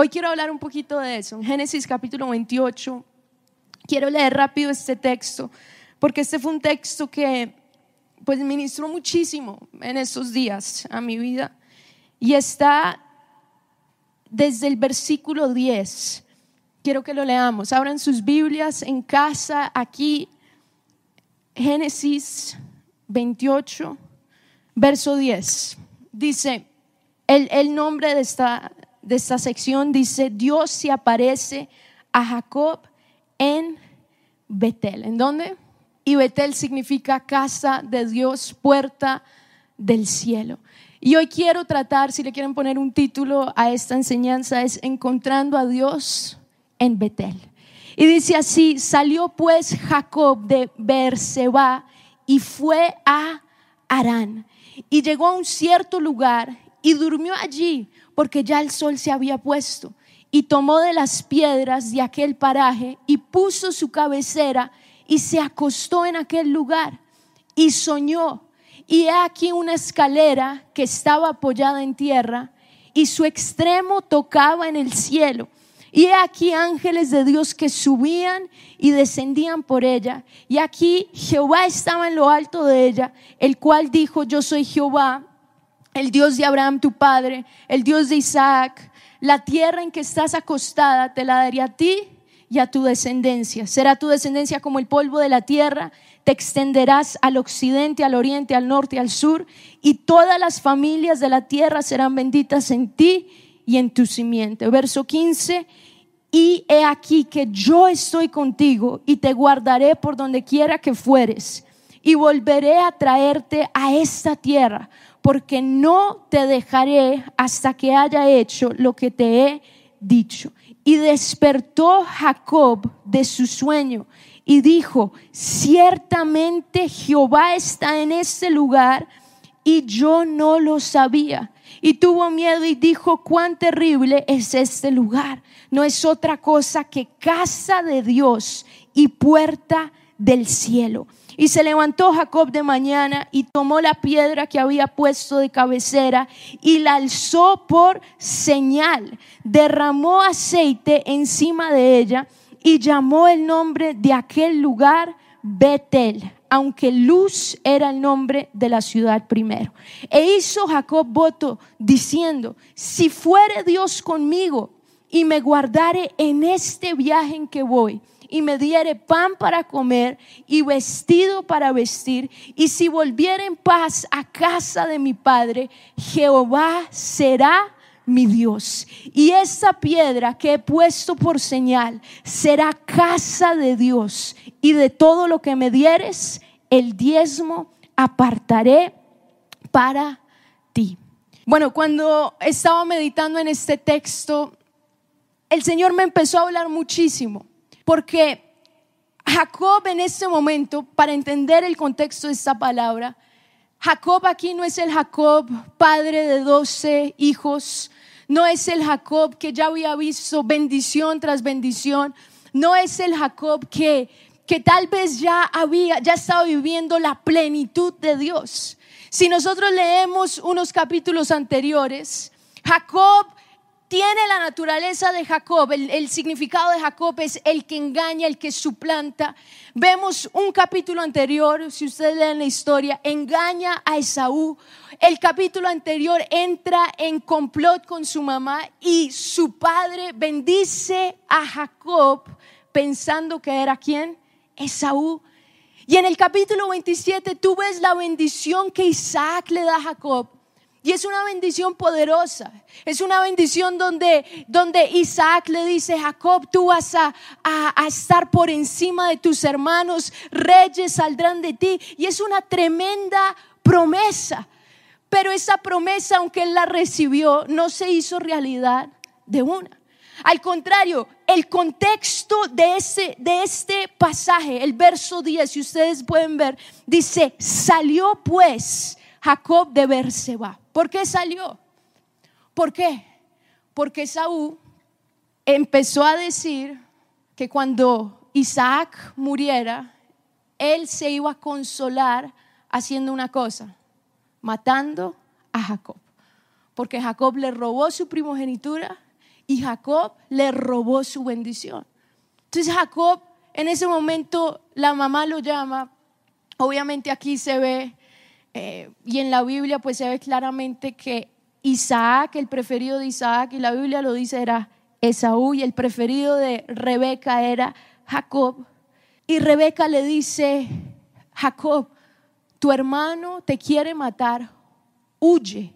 Hoy quiero hablar un poquito de eso. En Génesis capítulo 28, quiero leer rápido este texto, porque este fue un texto que pues ministró muchísimo en estos días a mi vida. Y está desde el versículo 10. Quiero que lo leamos. Abran sus Biblias en casa, aquí, Génesis 28, verso 10. Dice, el, el nombre de esta, de esta sección dice, Dios se aparece a Jacob en Betel. ¿En dónde? Y Betel significa casa de Dios, puerta del cielo. Y hoy quiero tratar, si le quieren poner un título a esta enseñanza, es Encontrando a Dios en Betel. Y dice así, salió pues Jacob de Beerseba y fue a Arán. Y llegó a un cierto lugar y durmió allí porque ya el sol se había puesto, y tomó de las piedras de aquel paraje y puso su cabecera y se acostó en aquel lugar y soñó. Y he aquí una escalera que estaba apoyada en tierra y su extremo tocaba en el cielo. Y he aquí ángeles de Dios que subían y descendían por ella. Y aquí Jehová estaba en lo alto de ella, el cual dijo, yo soy Jehová, el Dios de Abraham tu padre, el Dios de Isaac, la tierra en que estás acostada te la daré a ti y a tu descendencia. Será tu descendencia como el polvo de la tierra, te extenderás al occidente, al oriente, al norte, al sur, y todas las familias de la tierra serán benditas en ti y en tu simiente. Verso 15, y he aquí que yo estoy contigo y te guardaré por donde quiera que fueres, y volveré a traerte a esta tierra porque no te dejaré hasta que haya hecho lo que te he dicho. Y despertó Jacob de su sueño y dijo, ciertamente Jehová está en este lugar y yo no lo sabía. Y tuvo miedo y dijo, cuán terrible es este lugar. No es otra cosa que casa de Dios y puerta del cielo. Y se levantó Jacob de mañana y tomó la piedra que había puesto de cabecera y la alzó por señal. Derramó aceite encima de ella y llamó el nombre de aquel lugar Betel, aunque Luz era el nombre de la ciudad primero. E hizo Jacob voto diciendo, si fuere Dios conmigo y me guardare en este viaje en que voy, y me diere pan para comer y vestido para vestir, y si volviera en paz a casa de mi padre, Jehová será mi Dios. Y esta piedra que he puesto por señal será casa de Dios. Y de todo lo que me dieres, el diezmo apartaré para ti. Bueno, cuando estaba meditando en este texto, el Señor me empezó a hablar muchísimo porque Jacob en este momento, para entender el contexto de esta palabra, Jacob aquí no es el Jacob padre de doce hijos, no es el Jacob que ya había visto bendición tras bendición, no es el Jacob que, que tal vez ya había, ya estaba viviendo la plenitud de Dios. Si nosotros leemos unos capítulos anteriores, Jacob tiene la naturaleza de Jacob, el, significado de Jacob es el que engaña, el que suplanta. Vemos un capítulo anterior, si ustedes leen la historia, engaña a Esaú. El capítulo anterior entra en complot con su mamá y su padre bendice a Jacob pensando que era quién? Esaú. Y en el capítulo 27 tú ves la bendición que Isaac le da a Jacob. Y es una bendición poderosa. Es una bendición donde, donde Isaac le dice, Jacob, tú vas a, a, estar por encima de tus hermanos, reyes saldrán de ti. Y es una tremenda promesa. Pero esa promesa, aunque él la recibió, no se hizo realidad de una. Al contrario, el contexto de, ese, de este pasaje, el verso 10, si ustedes pueden ver, dice, salió pues Jacob de Berseba. ¿Por qué salió? ¿Por qué? Porque Saúl empezó a decir que cuando Isaac muriera, él se iba a consolar haciendo una cosa, matando a Jacob. Porque Jacob le robó su primogenitura y Jacob le robó su bendición. Entonces Jacob, en ese momento, la mamá lo llama. Obviamente aquí se ve, eh, y en la Biblia pues se ve claramente que Isaac, el preferido de Isaac, y la Biblia lo dice, era Esaú, y el preferido de Rebeca era Jacob. Y Rebeca le dice, Jacob, tu hermano te quiere matar, huye,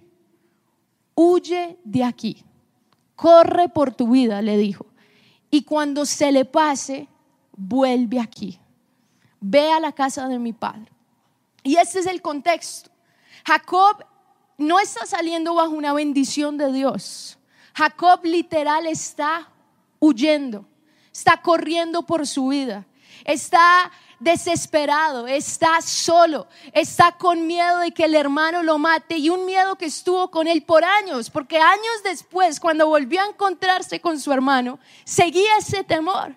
huye de aquí, corre por tu vida, le dijo. Y cuando se le pase, vuelve aquí, ve a la casa de mi padre. Y este es el contexto. Jacob no está saliendo bajo una bendición de Dios. Jacob literal está huyendo, está corriendo por su vida, está desesperado, está solo, está con miedo de que el hermano lo mate y un miedo que estuvo con él por años, porque años después, cuando volvió a encontrarse con su hermano, seguía ese temor.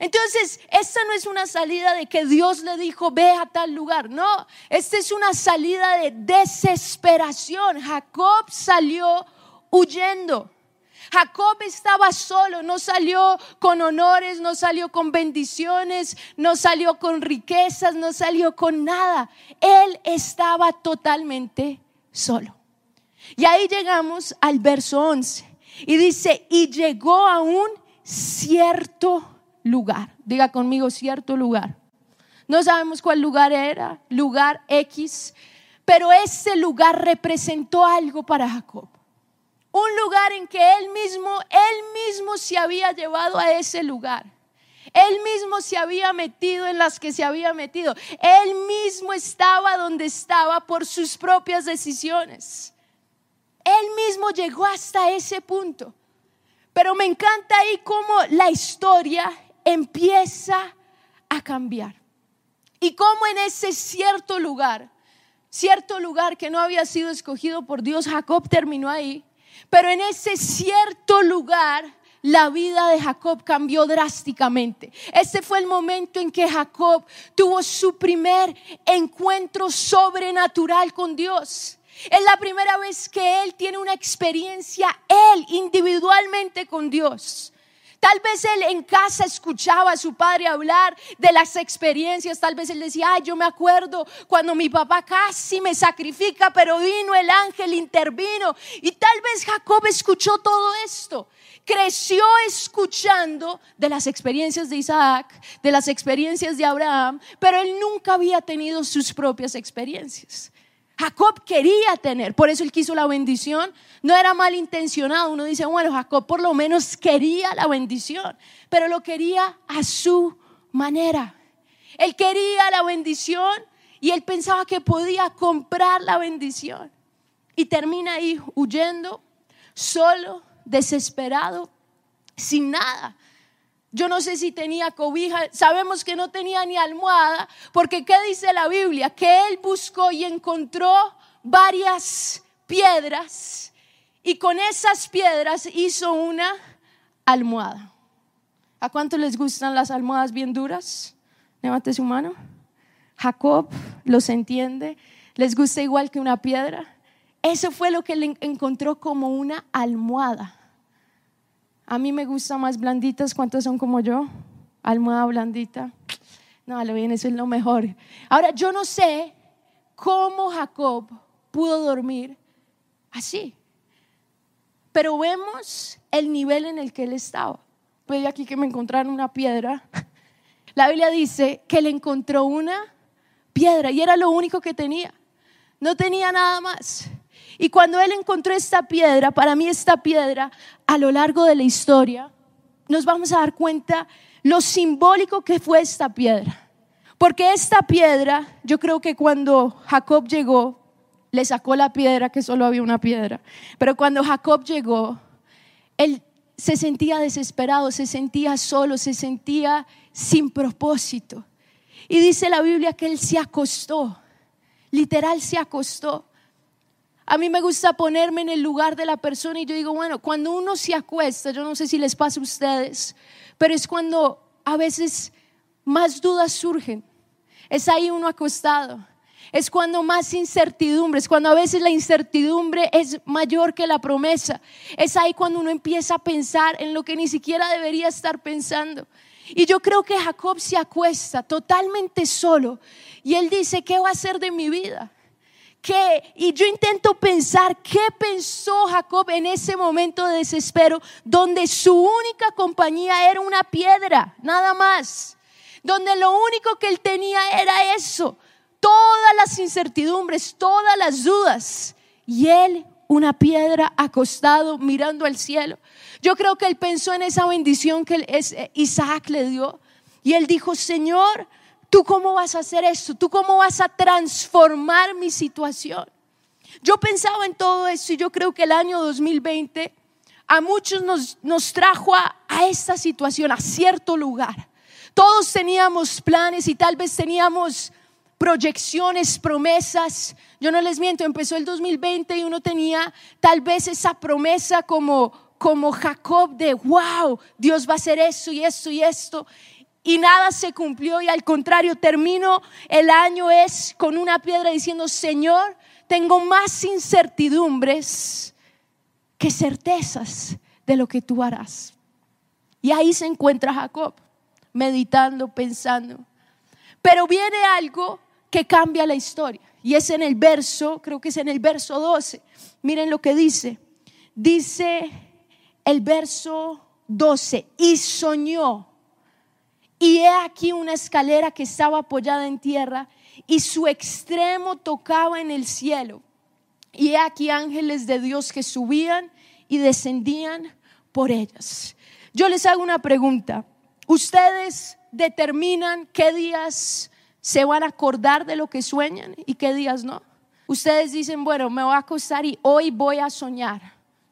Entonces, esta no es una salida de que Dios le dijo, ve a tal lugar. No, esta es una salida de desesperación. Jacob salió huyendo. Jacob estaba solo, no salió con honores, no salió con bendiciones, no salió con riquezas, no salió con nada. Él estaba totalmente solo. Y ahí llegamos al verso 11. Y dice, y llegó a un cierto lugar. Diga conmigo, cierto lugar. No sabemos cuál lugar era, lugar X, pero ese lugar representó algo para Jacob. Un lugar en que él mismo, él mismo se había llevado a ese lugar. Él mismo se había metido en las que se había metido. Él mismo estaba donde estaba por sus propias decisiones. Él mismo llegó hasta ese punto. Pero me encanta ahí cómo la historia empieza a cambiar. Y cómo en ese cierto lugar, cierto lugar que no había sido escogido por Dios, Jacob terminó ahí. Pero en ese cierto lugar la vida de Jacob cambió drásticamente. Ese fue el momento en que Jacob tuvo su primer encuentro sobrenatural con Dios. Es la primera vez que él tiene una experiencia, él individualmente con Dios. Tal vez él en casa escuchaba a su padre hablar de las experiencias. Tal vez él decía, ay, yo me acuerdo cuando mi papá casi me sacrifica, pero vino el ángel, intervino. Y tal vez Jacob escuchó todo esto. Creció escuchando de las experiencias de Isaac, de las experiencias de Abraham, pero él nunca había tenido sus propias experiencias. Jacob quería tener, por eso él quiso la bendición. No era malintencionado. Uno dice, bueno, Jacob por lo menos quería la bendición, pero lo quería a su manera. Él quería la bendición y él pensaba que podía comprar la bendición. Y termina ahí huyendo, solo, desesperado, sin nada. Yo no sé si tenía cobija, sabemos que no tenía ni almohada, porque ¿qué dice la Biblia? Que él buscó y encontró varias piedras y con esas piedras hizo una almohada. ¿A cuánto les gustan las almohadas bien duras? Levante su mano. Jacob los entiende, les gusta igual que una piedra. Eso fue lo que él encontró como una almohada. A mí me gustan más blanditas. ¿Cuántos son como yo? Almohada blandita. No, lo bien, eso es lo mejor. Ahora, yo no sé cómo Jacob pudo dormir así. Pero vemos el nivel en el que él estaba. Pedí aquí que me encontraron una piedra. La Biblia dice que le encontró una piedra y era lo único que tenía. No tenía nada más. Y cuando él encontró esta piedra, para mí esta piedra, a lo largo de la historia, nos vamos a dar cuenta lo simbólico que fue esta piedra. Porque esta piedra, yo creo que cuando Jacob llegó, le sacó la piedra, que solo había una piedra. Pero cuando Jacob llegó, él se sentía desesperado, se sentía solo, se sentía sin propósito. Y dice la Biblia que él se acostó, literal se acostó. A mí me gusta ponerme en el lugar de la persona y yo digo, bueno, cuando uno se acuesta, yo no sé si les pasa a ustedes, pero es cuando a veces más dudas surgen. Es ahí uno acostado. es cuando más incertidumbre, es cuando a veces la incertidumbre es mayor que la promesa. Es ahí cuando uno empieza a pensar en lo que ni siquiera debería estar pensando. Y yo creo que Jacob se acuesta totalmente solo y él dice, ¿qué va a hacer de mi vida? ¿Qué? Y yo intento pensar qué pensó Jacob en ese momento de desespero, donde su única compañía era una piedra, nada más. Donde lo único que él tenía era eso, todas las incertidumbres, todas las dudas. Y él, una piedra acostado mirando al cielo. Yo creo que él pensó en esa bendición que eh, Isaac le dio. Y él dijo, Señor, ¿tú cómo vas a hacer esto? ¿Tú cómo vas a transformar mi situación? Yo pensaba en todo eso y yo creo que el año 2020 a muchos nos, nos trajo a, a esta situación, a cierto lugar. Todos teníamos planes y tal vez teníamos proyecciones, promesas. Yo no les miento, empezó el 2020 y uno tenía tal vez esa promesa como, como Jacob de, wow, Dios va a hacer esto y esto y esto. Y nada se cumplió y al contrario, termino el año es con una piedra diciendo, Señor, tengo más incertidumbres que certezas de lo que tú harás. Y ahí se encuentra Jacob, meditando, pensando. Pero viene algo que cambia la historia. Y es en el verso, creo que es en el verso 12. Miren lo que dice. Dice el verso 12, y soñó. Y he aquí una escalera que estaba apoyada en tierra y su extremo tocaba en el cielo. Y he aquí ángeles de Dios que subían y descendían por ellas. Yo les hago una pregunta. ¿Ustedes determinan qué días se van a acordar de lo que sueñan y qué días no. Ustedes dicen, bueno, me voy a acostar y hoy voy a soñar.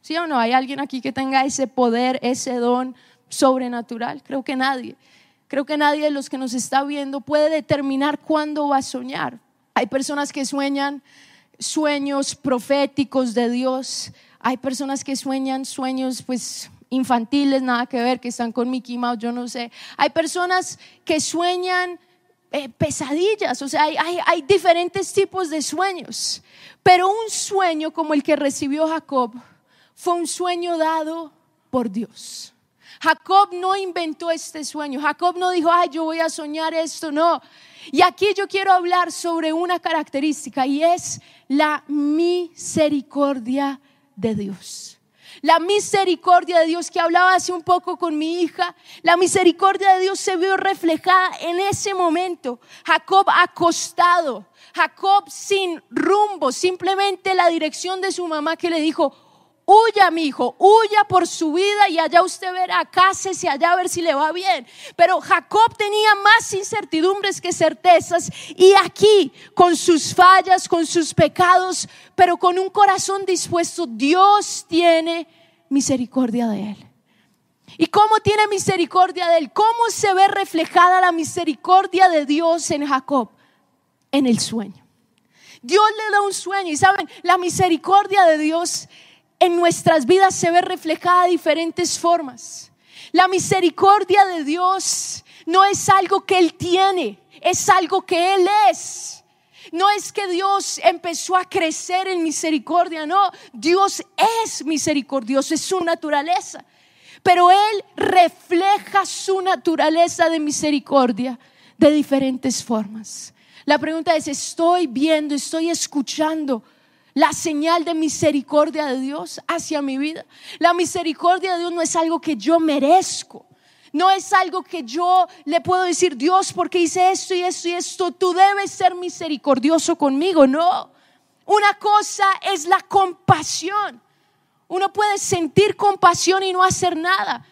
¿Sí o no? ¿Hay alguien aquí que tenga ese poder, ese don sobrenatural? Creo que nadie. Creo que nadie de los que nos está viendo puede determinar cuándo va a soñar. Hay personas que sueñan sueños proféticos de Dios. Hay personas que sueñan sueños pues infantiles, nada que ver, que están con Mickey Mouse, yo no sé. Hay personas que sueñan eh, pesadillas, o sea, hay, hay diferentes tipos de sueños, pero un sueño como el que recibió Jacob fue un sueño dado por Dios. Jacob no inventó este sueño. Jacob no dijo, ay, yo voy a soñar esto. No. Y aquí yo quiero hablar sobre una característica y es la misericordia de Dios. La misericordia de Dios que hablaba hace un poco con mi hija, la misericordia de Dios se vio reflejada en ese momento. Jacob acostado, Jacob sin rumbo, simplemente la dirección de su mamá que le dijo, Huya, mi hijo, huya por su vida y allá usted verá, cásese allá a ver si le va bien. Pero Jacob tenía más incertidumbres que certezas y aquí, con sus fallas, con sus pecados, pero con un corazón dispuesto, Dios tiene misericordia de él. ¿Y cómo tiene misericordia de él? ¿Cómo se ve reflejada la misericordia de Dios en Jacob? En el sueño. Dios le da un sueño y saben, la misericordia de Dios en nuestras vidas se ve reflejada de diferentes formas. La misericordia de Dios no es algo que Él tiene, es algo que Él es. No es que Dios empezó a crecer en misericordia, no, Dios es misericordioso, es su naturaleza. Pero Él refleja su naturaleza de misericordia de diferentes formas. La pregunta es, ¿estoy viendo, estoy escuchando la señal de misericordia de Dios hacia mi vida. La misericordia de Dios no es algo que yo merezco. No es algo que yo le puedo decir, Dios, porque hice esto y esto y esto, tú debes ser misericordioso conmigo. No. Una cosa es la compasión. Uno puede sentir compasión y no hacer nada.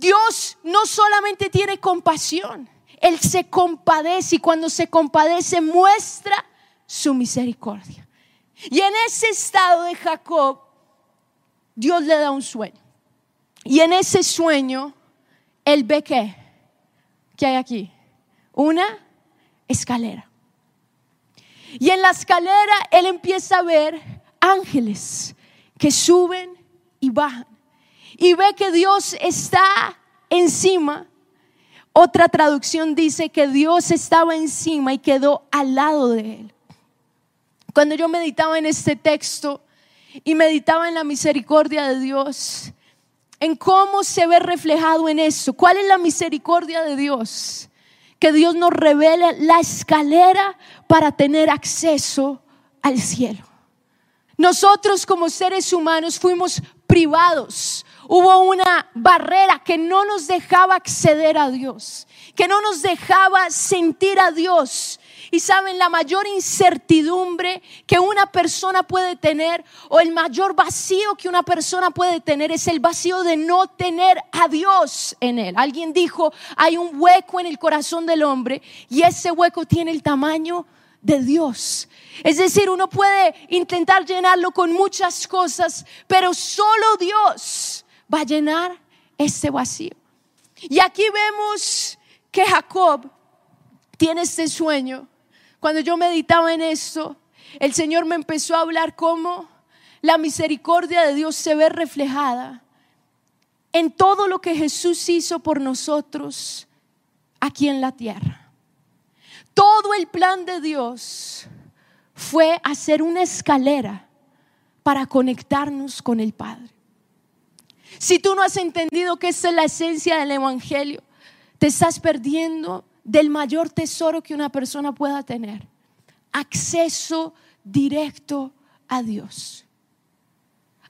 Dios no solamente tiene compasión, Él se compadece y cuando se compadece muestra su misericordia. Y en ese estado de Jacob, Dios le da un sueño. Y en ese sueño, él ve que, ¿qué hay aquí? Una escalera. Y en la escalera él empieza a ver ángeles que suben y bajan. Y ve que Dios está encima. Otra traducción dice que Dios estaba encima y quedó al lado de él. Cuando yo meditaba en este texto y meditaba en la misericordia de Dios, en cómo se ve reflejado en eso, cuál es la misericordia de Dios, que Dios nos revele la escalera para tener acceso al cielo. Nosotros como seres humanos fuimos privados. Hubo una barrera que no nos dejaba acceder a Dios, que no nos dejaba sentir a Dios, y saben, la mayor incertidumbre que una persona puede tener o el mayor vacío que una persona puede tener es el vacío de no tener a Dios en él. Alguien dijo, hay un hueco en el corazón del hombre y ese hueco tiene el tamaño de Dios. Es decir, uno puede intentar llenarlo con muchas cosas, pero solo Dios va a llenar ese vacío. Y aquí vemos que Jacob tiene este sueño cuando yo meditaba en esto, el Señor me empezó a hablar cómo la misericordia de Dios se ve reflejada en todo lo que Jesús hizo por nosotros aquí en la tierra. Todo el plan de Dios fue hacer una escalera para conectarnos con el Padre. Si tú no has entendido que esa es la esencia del Evangelio, te estás perdiendo del mayor tesoro que una persona pueda tener. Acceso directo a Dios.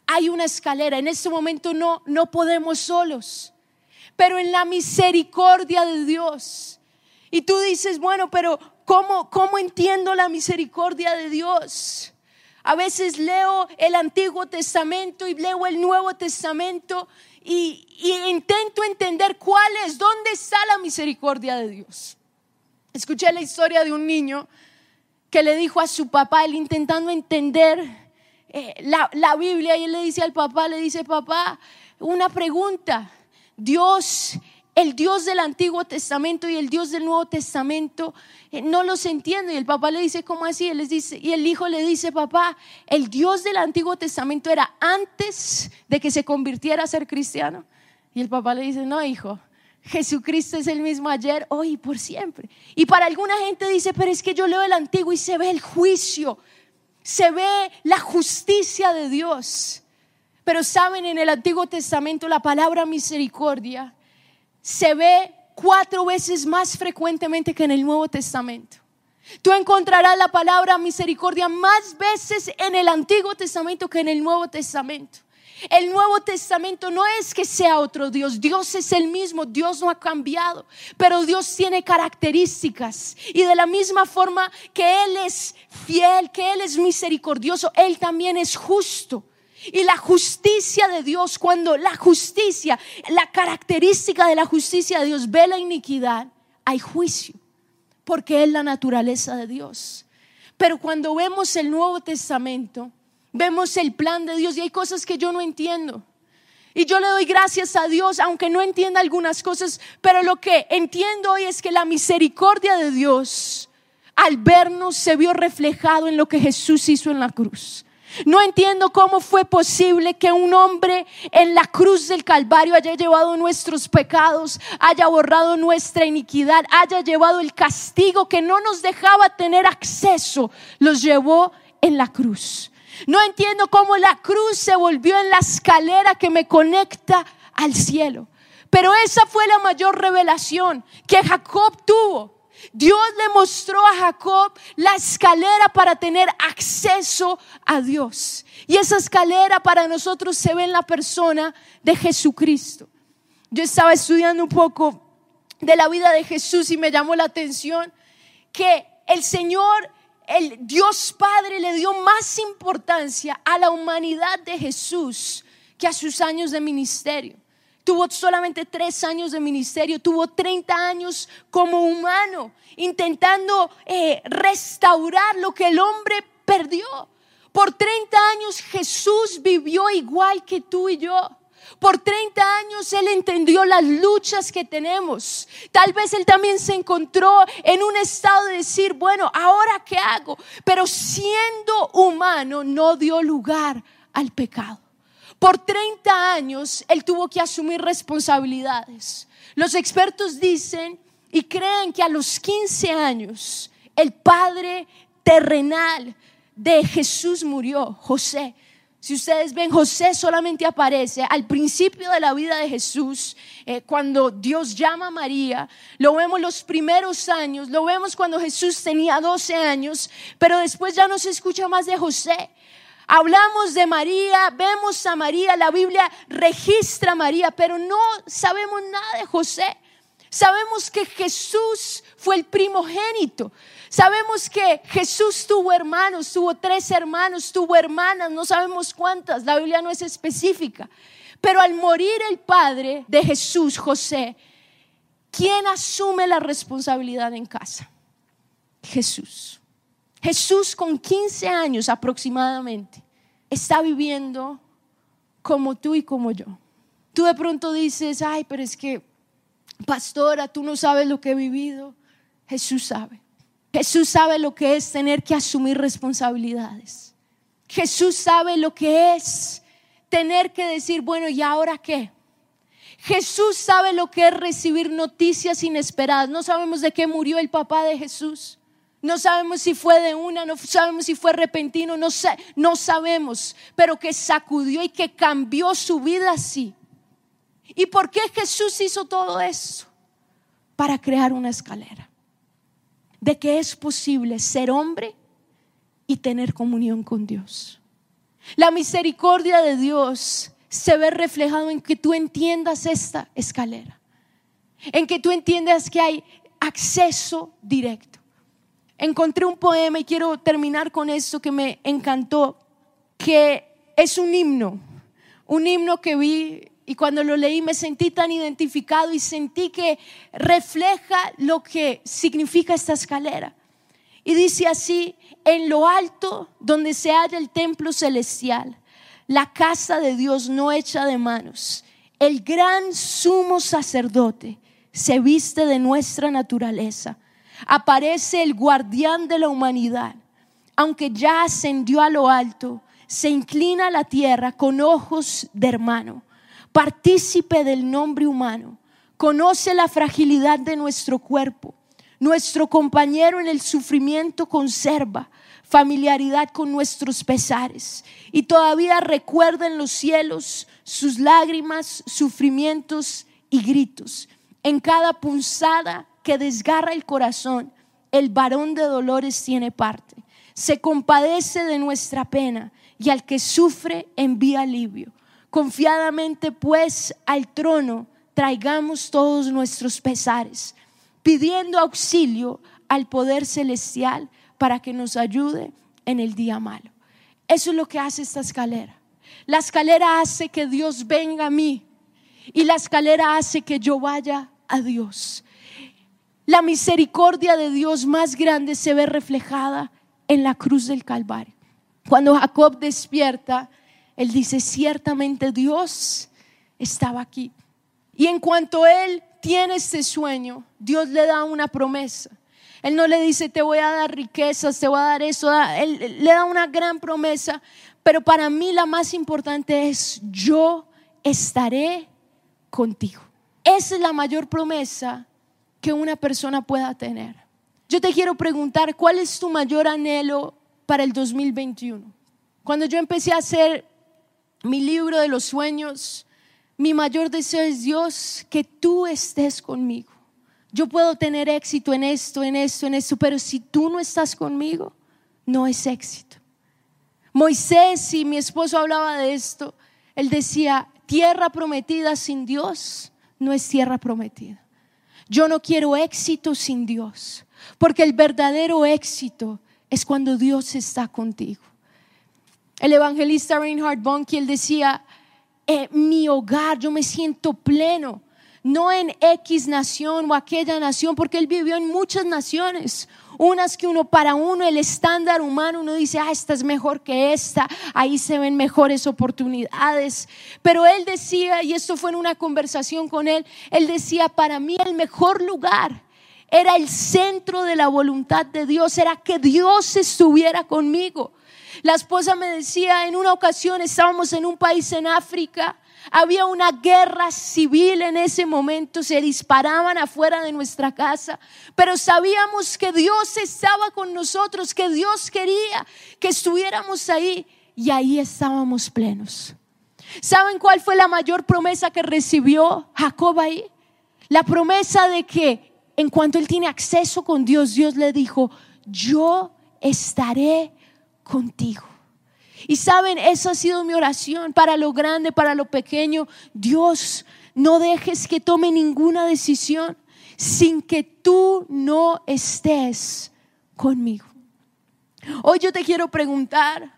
Hay una escalera, en este momento no, no podemos solos, pero en la misericordia de Dios. Y tú dices, bueno, pero ¿cómo, cómo entiendo la misericordia de Dios? A veces leo el Antiguo Testamento y leo el Nuevo Testamento y, intento entender cuál es, dónde está la misericordia de Dios. Escuché la historia de un niño que le dijo a su papá, él intentando entender eh, la, la, Biblia, y él le dice al papá, le dice, papá, una pregunta, Dios el Dios del Antiguo Testamento y el Dios del Nuevo Testamento eh, no los entiendo. Y el papá le dice, ¿cómo así? Les dice, y el hijo le dice, papá, el Dios del Antiguo Testamento era antes de que se convirtiera a ser cristiano. Y el papá le dice, no, hijo, Jesucristo es el mismo ayer, hoy y por siempre. Y para alguna gente dice, pero es que yo leo el Antiguo y se ve el juicio, se ve la justicia de Dios. Pero saben, en el Antiguo Testamento la palabra misericordia se ve cuatro veces más frecuentemente que en el Nuevo Testamento. Tú encontrarás la palabra misericordia más veces en el Antiguo Testamento que en el Nuevo Testamento. El Nuevo Testamento no es que sea otro Dios, Dios es el mismo, Dios no ha cambiado, pero Dios tiene características y de la misma forma que Él es fiel, que Él es misericordioso, Él también es justo. Y la justicia de Dios, cuando la justicia, la característica de la justicia de Dios ve la iniquidad, hay juicio, porque es la naturaleza de Dios. Pero cuando vemos el Nuevo Testamento, vemos el plan de Dios y hay cosas que yo no entiendo. Y yo le doy gracias a Dios, aunque no entienda algunas cosas, pero lo que entiendo hoy es que la misericordia de Dios al vernos se vio reflejado en lo que Jesús hizo en la cruz. No entiendo cómo fue posible que un hombre en la cruz del Calvario haya llevado nuestros pecados, haya borrado nuestra iniquidad, haya llevado el castigo que no nos dejaba tener acceso, los llevó en la cruz. No entiendo cómo la cruz se volvió en la escalera que me conecta al cielo. Pero esa fue la mayor revelación que Jacob tuvo. Dios le mostró a Jacob la escalera para tener acceso a Dios. Y esa escalera para nosotros se ve en la persona de Jesucristo. Yo estaba estudiando un poco de la vida de Jesús y me llamó la atención que el Señor, el Dios Padre, le dio más importancia a la humanidad de Jesús que a sus años de ministerio tuvo solamente tres años de ministerio, tuvo 30 años como humano, intentando eh, restaurar lo que el hombre perdió. Por 30 años Jesús vivió igual que tú y yo. Por 30 años Él entendió las luchas que tenemos. Tal vez Él también se encontró en un estado de decir, bueno, ahora qué hago. Pero siendo humano no dio lugar al pecado. Por 30 años él tuvo que asumir responsabilidades. Los expertos dicen y creen que a los 15 años el padre terrenal de Jesús murió, José. Si ustedes ven, José solamente aparece al principio de la vida de Jesús, eh, cuando Dios llama a María, lo vemos los primeros años, lo vemos cuando Jesús tenía 12 años, pero después ya no se escucha más de José. Hablamos de María, vemos a María, la Biblia registra a María, pero no sabemos nada de José. Sabemos que Jesús fue el primogénito. Sabemos que Jesús tuvo hermanos, tuvo tres hermanos, tuvo hermanas, no sabemos cuántas, la Biblia no es específica. Pero al morir el padre de Jesús, José, ¿quién asume la responsabilidad en casa? Jesús. Jesús con 15 años aproximadamente está viviendo como tú y como yo. Tú de pronto dices, ay, pero es que, pastora, tú no sabes lo que he vivido. Jesús sabe. Jesús sabe lo que es tener que asumir responsabilidades. Jesús sabe lo que es tener que decir, bueno, ¿y ahora qué? Jesús sabe lo que es recibir noticias inesperadas. No sabemos de qué murió el papá de Jesús. No sabemos si fue de una, no sabemos si fue repentino, no, sé, no sabemos, pero que sacudió y que cambió su vida así. ¿Y por qué Jesús hizo todo eso? Para crear una escalera. De que es posible ser hombre y tener comunión con Dios. La misericordia de Dios se ve reflejado en que tú entiendas esta escalera. En que tú entiendas que hay acceso directo encontré un poema y quiero terminar con esto que me encantó, que es un himno, un himno que vi y cuando lo leí me sentí tan identificado y sentí que refleja lo que significa esta escalera. Y dice así, en lo alto donde se halla el templo celestial, la casa de Dios no hecha de manos, el gran sumo sacerdote se viste de nuestra naturaleza aparece el guardián de la humanidad. Aunque ya ascendió a lo alto, se inclina a la tierra con ojos de hermano, partícipe del nombre humano, conoce la fragilidad de nuestro cuerpo, nuestro compañero en el sufrimiento conserva familiaridad con nuestros pesares y todavía recuerda en los cielos sus lágrimas, sufrimientos y gritos. En cada punzada que desgarra el corazón, el varón de dolores tiene parte. Se compadece de nuestra pena y al que sufre envía alivio. Confiadamente pues al trono traigamos todos nuestros pesares, pidiendo auxilio al poder celestial para que nos ayude en el día malo. Eso es lo que hace esta escalera. La escalera hace que Dios venga a mí y la escalera hace que yo vaya a Dios. La misericordia de Dios más grande se ve reflejada en la cruz del Calvario. Cuando Jacob despierta, él dice, ciertamente Dios estaba aquí. Y en cuanto él tiene este sueño, Dios le da una promesa. Él no le dice, te voy a dar riquezas, te voy a dar eso. Él le da una gran promesa. Pero para mí la más importante es, yo estaré contigo. Esa es la mayor promesa que una persona pueda tener. Yo te quiero preguntar, ¿cuál es tu mayor anhelo para el 2021? Cuando yo empecé a hacer mi libro de los sueños, mi mayor deseo es Dios, que tú estés conmigo. Yo puedo tener éxito en esto, en esto, en esto, pero si tú no estás conmigo, no es éxito. Moisés y mi esposo hablaba de esto. Él decía, tierra prometida sin Dios no es tierra prometida. Yo no quiero éxito sin Dios, porque el verdadero éxito es cuando Dios está contigo. El evangelista Reinhard Bonnke decía, eh, mi hogar, yo me siento pleno no en X nación o aquella nación, porque él vivió en muchas naciones. Unas que uno para uno, el estándar humano, uno dice, ah, esta es mejor que esta, ahí se ven mejores oportunidades. Pero él decía, y esto fue en una conversación con él, él decía, para mí el mejor lugar era el centro de la voluntad de Dios, era que Dios estuviera conmigo. La esposa me decía, en una ocasión estábamos en un país en África, Había una guerra civil en ese momento, se disparaban afuera de nuestra casa, pero sabíamos que Dios estaba con nosotros, que Dios quería que estuviéramos ahí y ahí estábamos plenos. ¿Saben cuál fue la mayor promesa que recibió Jacob ahí? La promesa de que en cuanto él tiene acceso con Dios, Dios le dijo, yo estaré contigo. Y saben, esa ha sido mi oración para lo grande, para lo pequeño. Dios, no dejes que tome ninguna decisión sin que tú no estés conmigo. Hoy yo te quiero preguntar,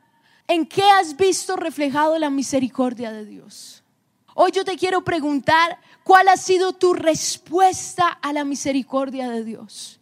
¿en qué has visto reflejado la misericordia de Dios? Hoy yo te quiero preguntar, ¿cuál ha sido tu respuesta a la misericordia de Dios?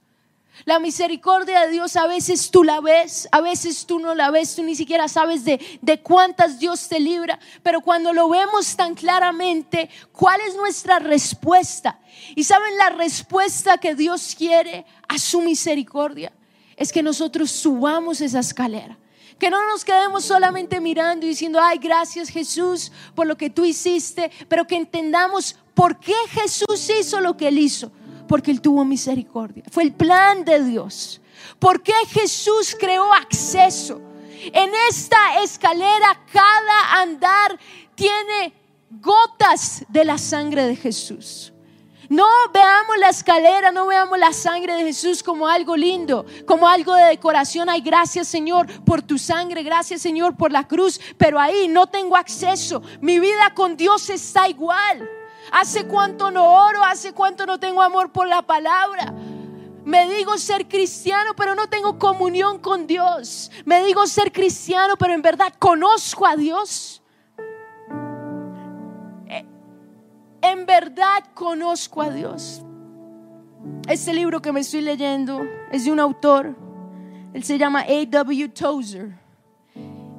La misericordia de Dios a veces tú la ves, a veces tú no la ves, tú ni siquiera sabes de, de, cuántas Dios te libra, pero cuando lo vemos tan claramente, ¿cuál es nuestra respuesta? Y saben la respuesta que Dios quiere a su misericordia, es que nosotros subamos esa escalera. Que no nos quedemos solamente mirando y diciendo, ay, gracias Jesús por lo que tú hiciste, pero que entendamos por qué Jesús hizo lo que él hizo porque Él tuvo misericordia. Fue el plan de Dios. ¿Por qué Jesús creó acceso? En esta escalera cada andar tiene gotas de la sangre de Jesús. No veamos la escalera, no veamos la sangre de Jesús como algo lindo, como algo de decoración. Ay, gracias Señor por tu sangre, gracias Señor por la cruz, pero ahí no tengo acceso. Mi vida con Dios está igual. Hace cuánto no oro, hace cuánto no tengo amor por la palabra. Me digo ser cristiano, pero no tengo comunión con Dios. Me digo ser cristiano, pero en verdad conozco a Dios. Eh, en verdad conozco a Dios. Este libro que me estoy leyendo es de un autor. Él se llama A.W. Tozer.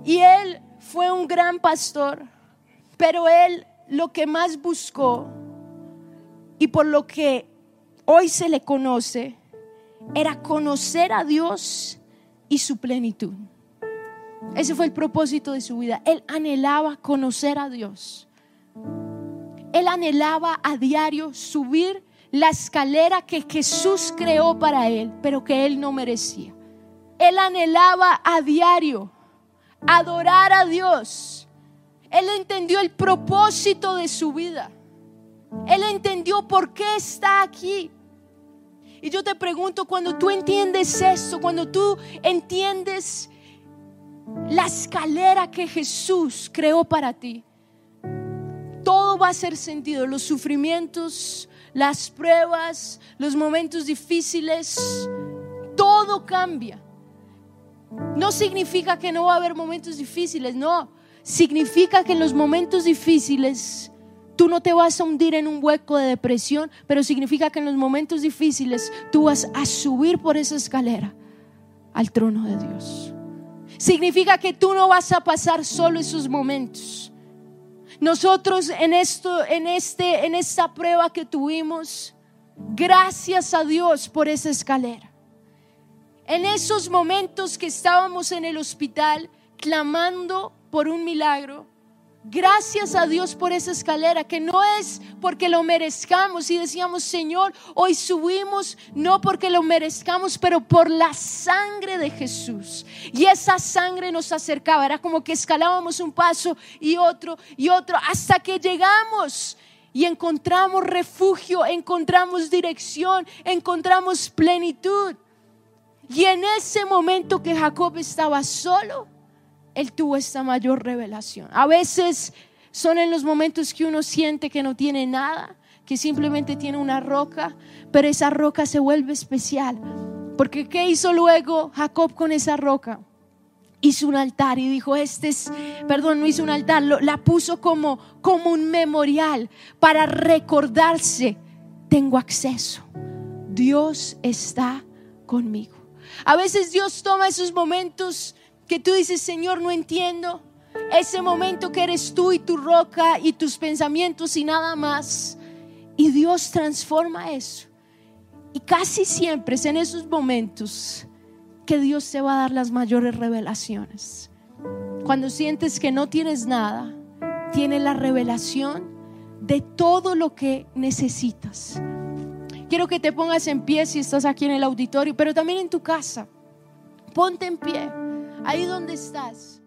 Y él fue un gran pastor, pero él lo que más buscó y por lo que hoy se le conoce era conocer a Dios y su plenitud. Ese fue el propósito de su vida. Él anhelaba conocer a Dios. Él anhelaba a diario subir la escalera que Jesús creó para él, pero que él no merecía. Él anhelaba a diario adorar a Dios él entendió el propósito de su vida. Él entendió por qué está aquí. Y yo te pregunto, cuando tú entiendes esto, cuando tú entiendes la escalera que Jesús creó para ti, todo va a ser sentido. Los sufrimientos, las pruebas, los momentos difíciles, todo cambia. No significa que no va a haber momentos difíciles, no significa que en los momentos difíciles tú no te vas a hundir en un hueco de depresión, pero significa que en los momentos difíciles tú vas a subir por esa escalera al trono de Dios. Significa que tú no vas a pasar solo esos momentos. Nosotros en esto en este en esta prueba que tuvimos, gracias a Dios por esa escalera. En esos momentos que estábamos en el hospital clamando por un milagro. Gracias a Dios por esa escalera, que no es porque lo merezcamos y decíamos, Señor, hoy subimos, no porque lo merezcamos, pero por la sangre de Jesús. Y esa sangre nos acercaba, era como que escalábamos un paso y otro y otro, hasta que llegamos y encontramos refugio, encontramos dirección, encontramos plenitud. Y en ese momento que Jacob estaba solo, él tuvo esta mayor revelación. A veces son en los momentos que uno siente que no tiene nada, que simplemente tiene una roca, pero esa roca se vuelve especial. Porque ¿qué hizo luego Jacob con esa roca? Hizo un altar y dijo, este es, perdón, no hizo un altar, la puso como, como un memorial para recordarse, tengo acceso, Dios está conmigo. A veces Dios toma esos momentos que tú dices, Señor, no entiendo. Ese momento que eres tú y tu roca y tus pensamientos y nada más. Y Dios transforma eso. Y casi siempre es en esos momentos que Dios te va a dar las mayores revelaciones. Cuando sientes que no tienes nada, tiene la revelación de todo lo que necesitas. Quiero que te pongas en pie si estás aquí en el auditorio, pero también en tu casa. Ponte en pie, ahí donde estás.